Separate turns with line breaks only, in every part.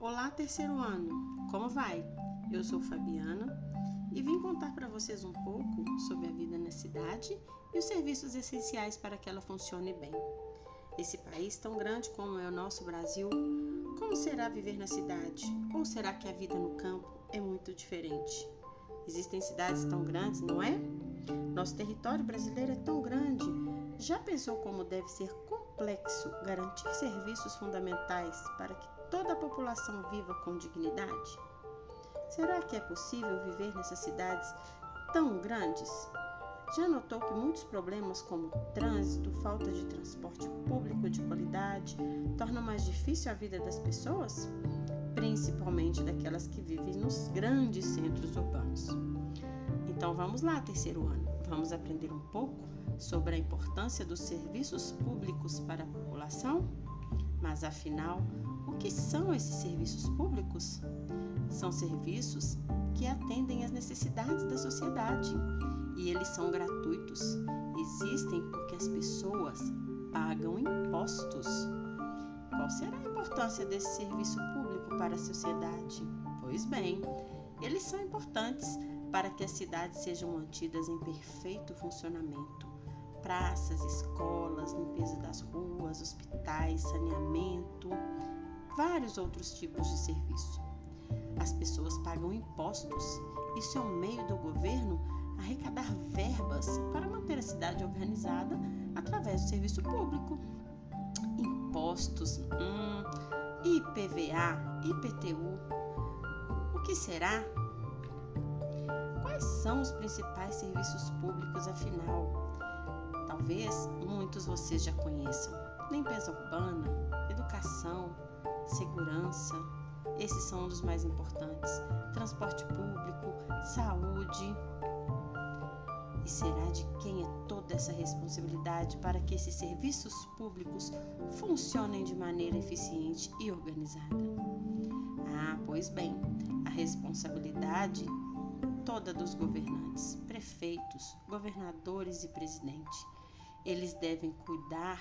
Olá, terceiro ano, como vai? Eu sou Fabiana e vim contar para vocês um pouco sobre a vida na cidade e os serviços essenciais para que ela funcione bem. Esse país tão grande como é o nosso Brasil, como será viver na cidade? Ou será que a vida no campo é muito diferente? Existem cidades tão grandes, não é? Nosso território brasileiro é tão grande. Já pensou como deve ser complexo garantir serviços fundamentais para que toda a população viva com dignidade? Será que é possível viver nessas cidades tão grandes? Já notou que muitos problemas como trânsito, falta de transporte público de qualidade, tornam mais difícil a vida das pessoas? Principalmente daquelas que vivem nos grandes centros urbanos. Então vamos lá, terceiro ano. Vamos aprender um pouco sobre a importância dos serviços públicos para a população? Mas afinal, o que são esses serviços públicos? São serviços que atendem às necessidades da sociedade e eles são gratuitos. Existem porque as pessoas pagam impostos. Qual será a importância desse serviço público para a sociedade? Pois bem, eles são importantes para que as cidades sejam mantidas em perfeito funcionamento. Praças, escolas, limpeza das ruas, hospitais, saneamento, vários outros tipos de serviço. As pessoas pagam impostos. Isso é um meio do governo arrecadar verbas para manter a cidade organizada através do serviço público. Impostos, hum, IPVA, IPTU. O que será? Quais são os principais serviços públicos, afinal? Talvez muitos vocês já conheçam: limpeza urbana, educação, segurança. Esses são um dos mais importantes. Transporte público, saúde. E será de quem é toda essa responsabilidade para que esses serviços públicos funcionem de maneira eficiente e organizada? Ah, pois bem, a responsabilidade toda dos governantes, prefeitos, governadores e presidente. Eles devem cuidar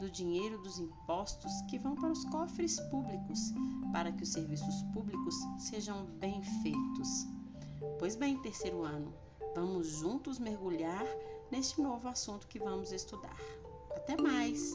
do dinheiro dos impostos que vão para os cofres públicos, para que os serviços públicos sejam bem feitos. Pois bem, terceiro ano, vamos juntos mergulhar neste novo assunto que vamos estudar. Até mais!